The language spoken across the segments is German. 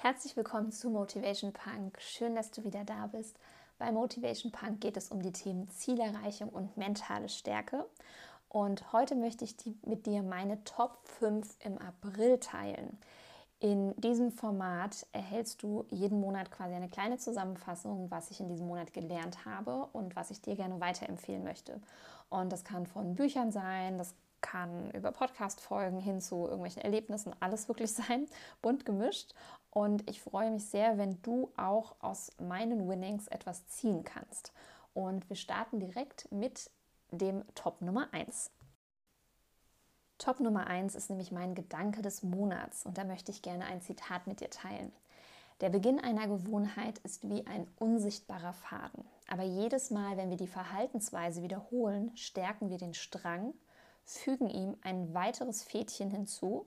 Herzlich willkommen zu Motivation Punk. Schön, dass du wieder da bist. Bei Motivation Punk geht es um die Themen Zielerreichung und mentale Stärke. Und heute möchte ich die, mit dir meine Top 5 im April teilen. In diesem Format erhältst du jeden Monat quasi eine kleine Zusammenfassung, was ich in diesem Monat gelernt habe und was ich dir gerne weiterempfehlen möchte. Und das kann von Büchern sein, das kann über Podcast-Folgen hin zu irgendwelchen Erlebnissen alles wirklich sein, bunt gemischt. Und ich freue mich sehr, wenn du auch aus meinen Winnings etwas ziehen kannst. Und wir starten direkt mit dem Top Nummer 1. Top Nummer 1 ist nämlich mein Gedanke des Monats und da möchte ich gerne ein Zitat mit dir teilen. Der Beginn einer Gewohnheit ist wie ein unsichtbarer Faden. Aber jedes Mal, wenn wir die Verhaltensweise wiederholen, stärken wir den Strang, fügen ihm ein weiteres Fädchen hinzu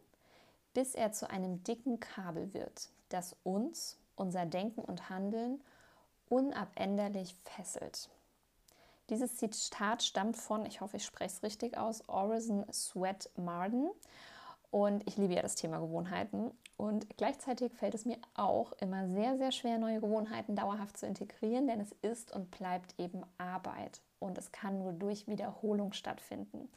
bis er zu einem dicken Kabel wird, das uns, unser Denken und Handeln unabänderlich fesselt. Dieses Zitat stammt von, ich hoffe, ich spreche es richtig aus, Orison Sweat Marden. Und ich liebe ja das Thema Gewohnheiten. Und gleichzeitig fällt es mir auch immer sehr, sehr schwer, neue Gewohnheiten dauerhaft zu integrieren, denn es ist und bleibt eben Arbeit. Und es kann nur durch Wiederholung stattfinden.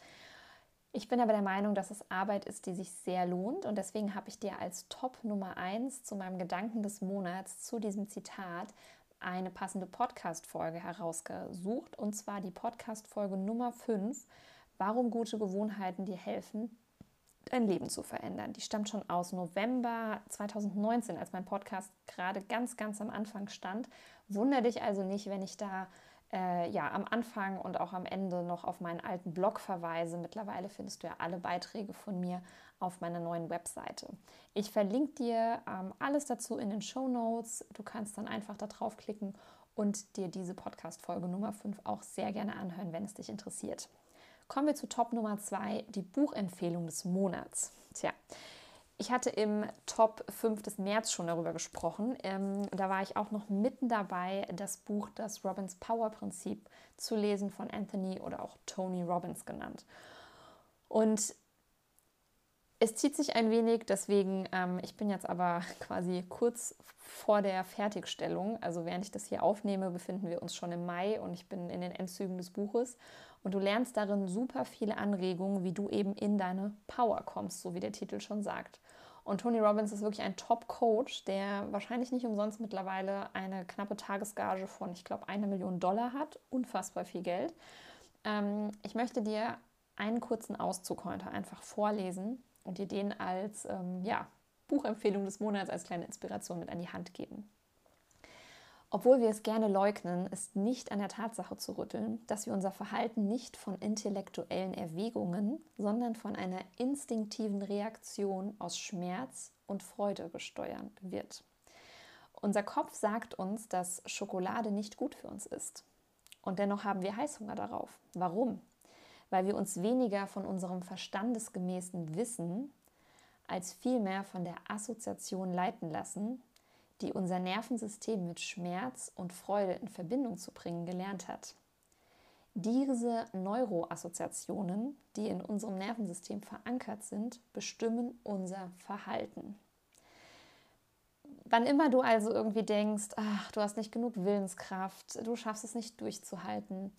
Ich bin aber der Meinung, dass es Arbeit ist, die sich sehr lohnt und deswegen habe ich dir als Top Nummer 1 zu meinem Gedanken des Monats zu diesem Zitat eine passende Podcast-Folge herausgesucht und zwar die Podcast-Folge Nummer 5, Warum gute Gewohnheiten dir helfen, dein Leben zu verändern. Die stammt schon aus November 2019, als mein Podcast gerade ganz, ganz am Anfang stand. Wunder dich also nicht, wenn ich da äh, ja, am Anfang und auch am Ende noch auf meinen alten Blog verweise. Mittlerweile findest du ja alle Beiträge von mir auf meiner neuen Webseite. Ich verlinke dir ähm, alles dazu in den Show Notes. Du kannst dann einfach da draufklicken und dir diese Podcast-Folge Nummer 5 auch sehr gerne anhören, wenn es dich interessiert. Kommen wir zu Top Nummer 2, die Buchempfehlung des Monats. Tja, ich hatte im Top 5 des März schon darüber gesprochen. Ähm, da war ich auch noch mitten dabei, das Buch Das Robbins Power Prinzip zu lesen von Anthony oder auch Tony Robbins genannt. Und es zieht sich ein wenig, deswegen, ähm, ich bin jetzt aber quasi kurz vor der Fertigstellung. Also während ich das hier aufnehme, befinden wir uns schon im Mai und ich bin in den Endzügen des Buches. Und du lernst darin super viele Anregungen, wie du eben in deine Power kommst, so wie der Titel schon sagt. Und Tony Robbins ist wirklich ein Top-Coach, der wahrscheinlich nicht umsonst mittlerweile eine knappe Tagesgage von, ich glaube, einer Million Dollar hat. Unfassbar viel Geld. Ähm, ich möchte dir einen kurzen Auszug heute einfach vorlesen und dir den als ähm, ja, Buchempfehlung des Monats, als kleine Inspiration mit an die Hand geben. Obwohl wir es gerne leugnen, ist nicht an der Tatsache zu rütteln, dass wir unser Verhalten nicht von intellektuellen Erwägungen, sondern von einer instinktiven Reaktion aus Schmerz und Freude gesteuert wird. Unser Kopf sagt uns, dass Schokolade nicht gut für uns ist. Und dennoch haben wir Heißhunger darauf. Warum? Weil wir uns weniger von unserem verstandesgemäßen Wissen als vielmehr von der Assoziation leiten lassen, die unser Nervensystem mit Schmerz und Freude in Verbindung zu bringen gelernt hat. Diese Neuroassoziationen, die in unserem Nervensystem verankert sind, bestimmen unser Verhalten. Wann immer du also irgendwie denkst, ach, du hast nicht genug Willenskraft, du schaffst es nicht durchzuhalten,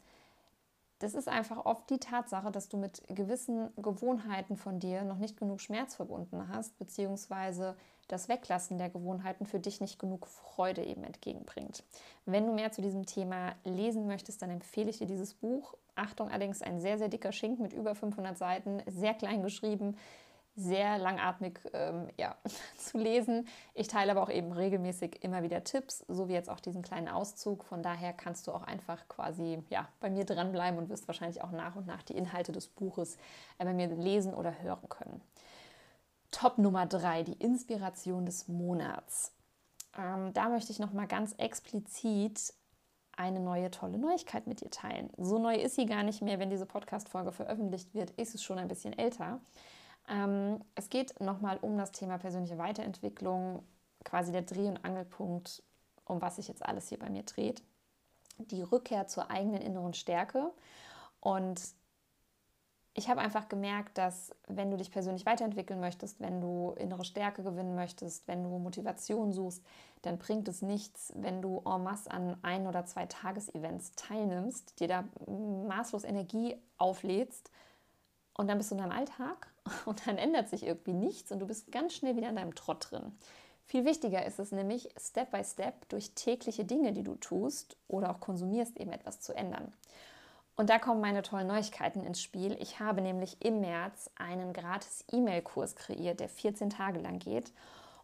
das ist einfach oft die Tatsache, dass du mit gewissen Gewohnheiten von dir noch nicht genug Schmerz verbunden hast, beziehungsweise das Weglassen der Gewohnheiten für dich nicht genug Freude eben entgegenbringt. Wenn du mehr zu diesem Thema lesen möchtest, dann empfehle ich dir dieses Buch. Achtung, allerdings ein sehr, sehr dicker Schinken mit über 500 Seiten, sehr klein geschrieben sehr langatmig ähm, ja, zu lesen. Ich teile aber auch eben regelmäßig immer wieder Tipps, so wie jetzt auch diesen kleinen Auszug. Von daher kannst du auch einfach quasi ja, bei mir dranbleiben und wirst wahrscheinlich auch nach und nach die Inhalte des Buches äh, bei mir lesen oder hören können. Top Nummer drei, die Inspiration des Monats. Ähm, da möchte ich nochmal ganz explizit eine neue tolle Neuigkeit mit dir teilen. So neu ist sie gar nicht mehr, wenn diese Podcast-Folge veröffentlicht wird, ist es schon ein bisschen älter. Ähm, es geht nochmal um das Thema persönliche Weiterentwicklung, quasi der Dreh- und Angelpunkt, um was sich jetzt alles hier bei mir dreht. Die Rückkehr zur eigenen inneren Stärke. Und ich habe einfach gemerkt, dass wenn du dich persönlich weiterentwickeln möchtest, wenn du innere Stärke gewinnen möchtest, wenn du Motivation suchst, dann bringt es nichts, wenn du en masse an ein- oder zwei Tagesevents teilnimmst, dir da maßlos Energie auflädst und dann bist du in deinem Alltag und dann ändert sich irgendwie nichts und du bist ganz schnell wieder in deinem Trott drin. Viel wichtiger ist es nämlich, Step by Step durch tägliche Dinge, die du tust oder auch konsumierst, eben etwas zu ändern. Und da kommen meine tollen Neuigkeiten ins Spiel. Ich habe nämlich im März einen gratis E-Mail-Kurs kreiert, der 14 Tage lang geht.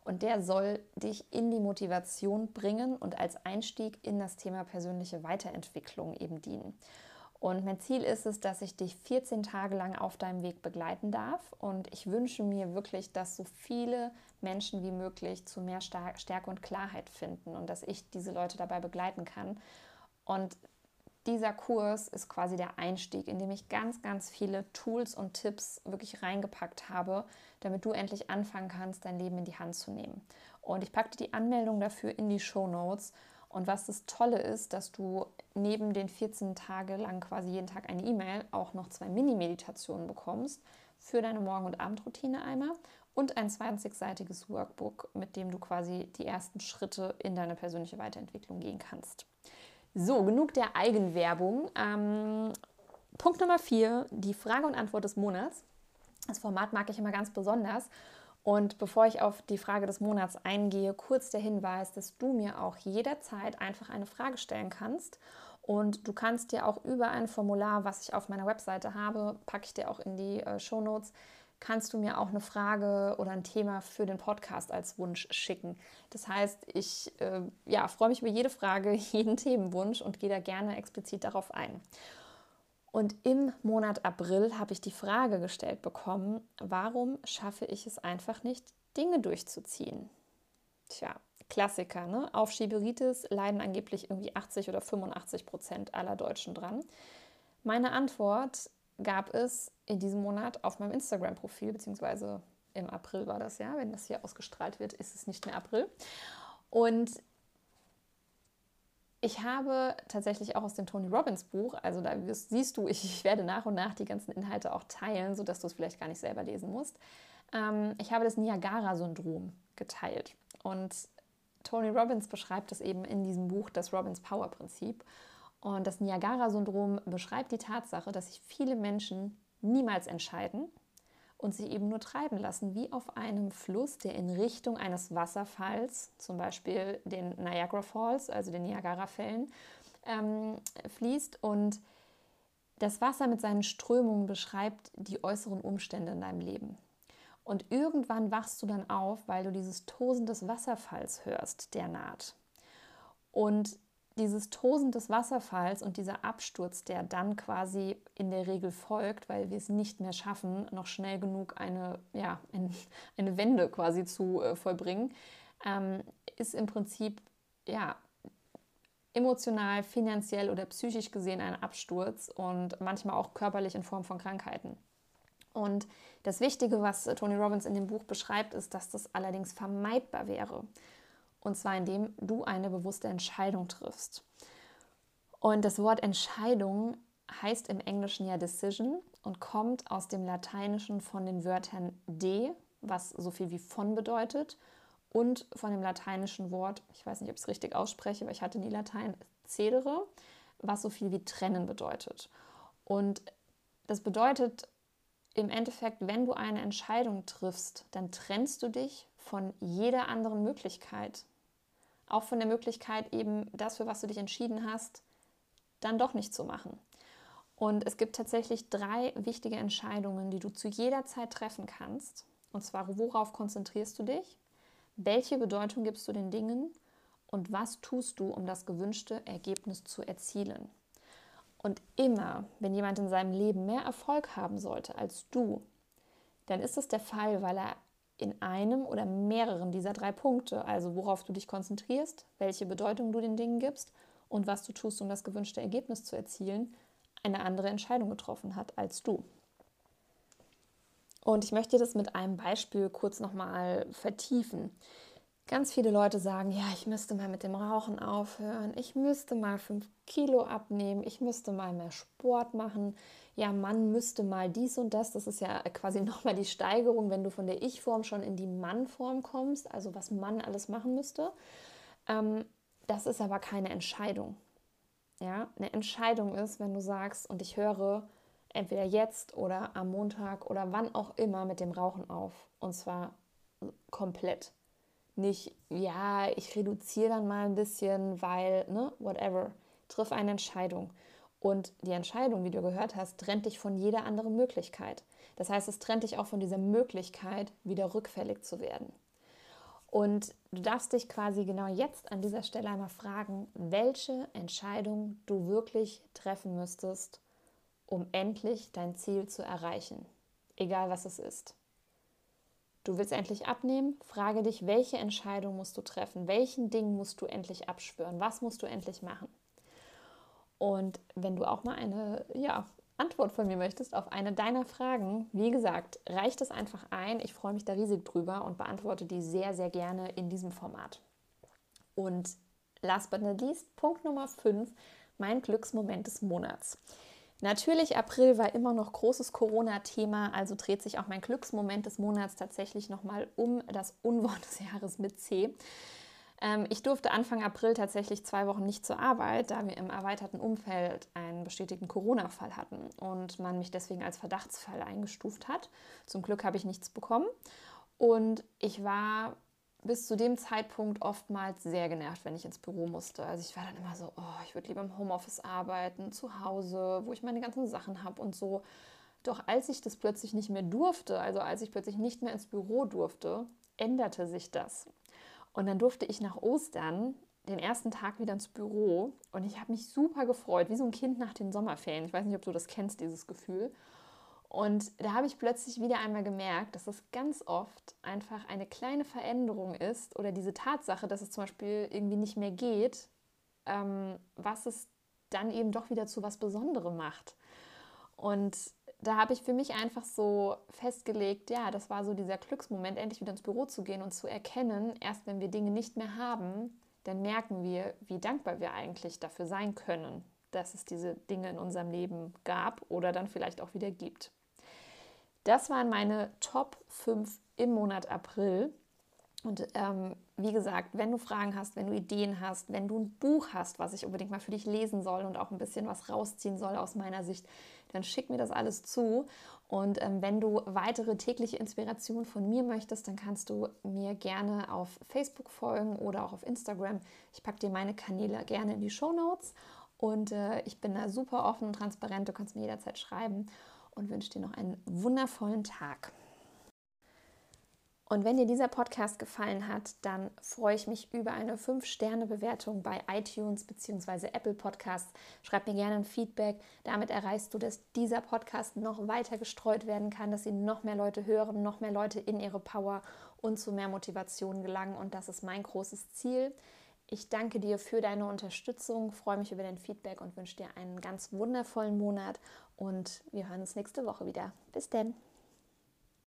Und der soll dich in die Motivation bringen und als Einstieg in das Thema persönliche Weiterentwicklung eben dienen. Und mein Ziel ist es, dass ich dich 14 Tage lang auf deinem Weg begleiten darf. Und ich wünsche mir wirklich, dass so viele Menschen wie möglich zu mehr Stärke und Klarheit finden und dass ich diese Leute dabei begleiten kann. Und dieser Kurs ist quasi der Einstieg, in dem ich ganz, ganz viele Tools und Tipps wirklich reingepackt habe, damit du endlich anfangen kannst, dein Leben in die Hand zu nehmen. Und ich packte die Anmeldung dafür in die Show Notes. Und was das Tolle ist, dass du neben den 14 Tage lang quasi jeden Tag eine E-Mail auch noch zwei Mini-Meditationen bekommst für deine Morgen- und Abendroutine einmal und ein 20-seitiges Workbook, mit dem du quasi die ersten Schritte in deine persönliche Weiterentwicklung gehen kannst. So, genug der Eigenwerbung. Ähm, Punkt Nummer vier, die Frage und Antwort des Monats. Das Format mag ich immer ganz besonders. Und bevor ich auf die Frage des Monats eingehe, kurz der Hinweis, dass du mir auch jederzeit einfach eine Frage stellen kannst. Und du kannst dir auch über ein Formular, was ich auf meiner Webseite habe, packe ich dir auch in die äh, Show Notes, kannst du mir auch eine Frage oder ein Thema für den Podcast als Wunsch schicken. Das heißt, ich äh, ja, freue mich über jede Frage, jeden Themenwunsch und gehe da gerne explizit darauf ein. Und im Monat April habe ich die Frage gestellt bekommen, warum schaffe ich es einfach nicht, Dinge durchzuziehen? Tja, Klassiker, ne? Auf Schieberitis leiden angeblich irgendwie 80 oder 85 Prozent aller Deutschen dran. Meine Antwort gab es in diesem Monat auf meinem Instagram-Profil, beziehungsweise im April war das ja, wenn das hier ausgestrahlt wird, ist es nicht mehr April. Und ich habe tatsächlich auch aus dem Tony Robbins Buch, also da siehst du, ich, werde nach und nach die ganzen Inhalte auch teilen, sodass du es vielleicht gar nicht selber lesen musst. Ähm, ich habe das Niagara-Syndrom geteilt. Und Tony Robbins beschreibt es eben in diesem Buch, das Robbins Power Prinzip. Und das Niagara-Syndrom beschreibt die Tatsache, dass sich viele Menschen niemals entscheiden und sich eben nur treiben lassen, wie auf einem Fluss, der in Richtung eines Wasserfalls, zum Beispiel den Niagara Falls, also den Niagara-Fällen, ähm, fließt. Und das Wasser mit seinen Strömungen beschreibt die äußeren Umstände in deinem Leben. Und irgendwann wachst du dann auf, weil du dieses Tosen des Wasserfalls hörst, der naht. Und dieses Tosen des Wasserfalls und dieser Absturz, der dann quasi in der Regel folgt, weil wir es nicht mehr schaffen, noch schnell genug eine, ja, ein, eine Wende quasi zu äh, vollbringen, ähm, ist im Prinzip ja, emotional, finanziell oder psychisch gesehen ein Absturz und manchmal auch körperlich in Form von Krankheiten. Und das Wichtige, was Tony Robbins in dem Buch beschreibt, ist, dass das allerdings vermeidbar wäre. Und zwar indem du eine bewusste Entscheidung triffst. Und das Wort Entscheidung heißt im Englischen ja Decision und kommt aus dem Lateinischen von den Wörtern de, was so viel wie von bedeutet, und von dem lateinischen Wort, ich weiß nicht, ob ich es richtig ausspreche, weil ich hatte nie Latein, cedere, was so viel wie trennen bedeutet. Und das bedeutet im Endeffekt, wenn du eine Entscheidung triffst, dann trennst du dich von jeder anderen Möglichkeit, auch von der Möglichkeit, eben das, für was du dich entschieden hast, dann doch nicht zu machen. Und es gibt tatsächlich drei wichtige Entscheidungen, die du zu jeder Zeit treffen kannst. Und zwar, worauf konzentrierst du dich? Welche Bedeutung gibst du den Dingen? Und was tust du, um das gewünschte Ergebnis zu erzielen? Und immer, wenn jemand in seinem Leben mehr Erfolg haben sollte als du, dann ist es der Fall, weil er in einem oder mehreren dieser drei Punkte, also worauf du dich konzentrierst, welche Bedeutung du den Dingen gibst und was du tust, um das gewünschte Ergebnis zu erzielen, eine andere Entscheidung getroffen hat als du. Und ich möchte das mit einem Beispiel kurz nochmal vertiefen. Ganz viele Leute sagen, ja, ich müsste mal mit dem Rauchen aufhören, ich müsste mal fünf Kilo abnehmen, ich müsste mal mehr Sport machen, ja, man müsste mal dies und das. Das ist ja quasi nochmal die Steigerung, wenn du von der Ich-Form schon in die Mann-Form kommst, also was Mann alles machen müsste. Ähm, das ist aber keine Entscheidung. Ja, eine Entscheidung ist, wenn du sagst, und ich höre entweder jetzt oder am Montag oder wann auch immer mit dem Rauchen auf. Und zwar komplett nicht, ja, ich reduziere dann mal ein bisschen, weil, ne, whatever. Triff eine Entscheidung. Und die Entscheidung, wie du gehört hast, trennt dich von jeder anderen Möglichkeit. Das heißt, es trennt dich auch von dieser Möglichkeit, wieder rückfällig zu werden. Und du darfst dich quasi genau jetzt an dieser Stelle einmal fragen, welche Entscheidung du wirklich treffen müsstest, um endlich dein Ziel zu erreichen, egal was es ist. Du willst endlich abnehmen? Frage dich, welche Entscheidung musst du treffen? Welchen Ding musst du endlich abspüren? Was musst du endlich machen? Und wenn du auch mal eine ja, Antwort von mir möchtest auf eine deiner Fragen, wie gesagt, reicht es einfach ein. Ich freue mich da riesig drüber und beantworte die sehr, sehr gerne in diesem Format. Und last but not least, Punkt Nummer 5, mein Glücksmoment des Monats. Natürlich, April war immer noch großes Corona-Thema, also dreht sich auch mein Glücksmoment des Monats tatsächlich nochmal um das Unwort des Jahres mit C. Ähm, ich durfte Anfang April tatsächlich zwei Wochen nicht zur Arbeit, da wir im erweiterten Umfeld einen bestätigten Corona-Fall hatten und man mich deswegen als Verdachtsfall eingestuft hat. Zum Glück habe ich nichts bekommen und ich war bis zu dem Zeitpunkt oftmals sehr genervt, wenn ich ins Büro musste. Also ich war dann immer so, oh, ich würde lieber im Homeoffice arbeiten, zu Hause, wo ich meine ganzen Sachen habe und so. Doch als ich das plötzlich nicht mehr durfte, also als ich plötzlich nicht mehr ins Büro durfte, änderte sich das. Und dann durfte ich nach Ostern den ersten Tag wieder ins Büro und ich habe mich super gefreut, wie so ein Kind nach den Sommerferien. Ich weiß nicht, ob du das kennst, dieses Gefühl. Und da habe ich plötzlich wieder einmal gemerkt, dass es ganz oft einfach eine kleine Veränderung ist oder diese Tatsache, dass es zum Beispiel irgendwie nicht mehr geht, ähm, was es dann eben doch wieder zu was Besonderem macht. Und da habe ich für mich einfach so festgelegt, ja, das war so dieser Glücksmoment, endlich wieder ins Büro zu gehen und zu erkennen, erst wenn wir Dinge nicht mehr haben, dann merken wir, wie dankbar wir eigentlich dafür sein können, dass es diese Dinge in unserem Leben gab oder dann vielleicht auch wieder gibt. Das waren meine Top 5 im Monat April. Und ähm, wie gesagt, wenn du Fragen hast, wenn du Ideen hast, wenn du ein Buch hast, was ich unbedingt mal für dich lesen soll und auch ein bisschen was rausziehen soll aus meiner Sicht, dann schick mir das alles zu. Und ähm, wenn du weitere tägliche Inspiration von mir möchtest, dann kannst du mir gerne auf Facebook folgen oder auch auf Instagram. Ich packe dir meine Kanäle gerne in die Show Notes. Und äh, ich bin da super offen und transparent. Du kannst mir jederzeit schreiben und wünsche dir noch einen wundervollen Tag. Und wenn dir dieser Podcast gefallen hat, dann freue ich mich über eine 5-Sterne-Bewertung bei iTunes bzw. Apple Podcasts. Schreib mir gerne ein Feedback. Damit erreichst du, dass dieser Podcast noch weiter gestreut werden kann, dass ihn noch mehr Leute hören, noch mehr Leute in ihre Power und zu mehr Motivation gelangen. Und das ist mein großes Ziel. Ich danke dir für deine Unterstützung, freue mich über dein Feedback und wünsche dir einen ganz wundervollen Monat. Und wir hören uns nächste Woche wieder. Bis denn.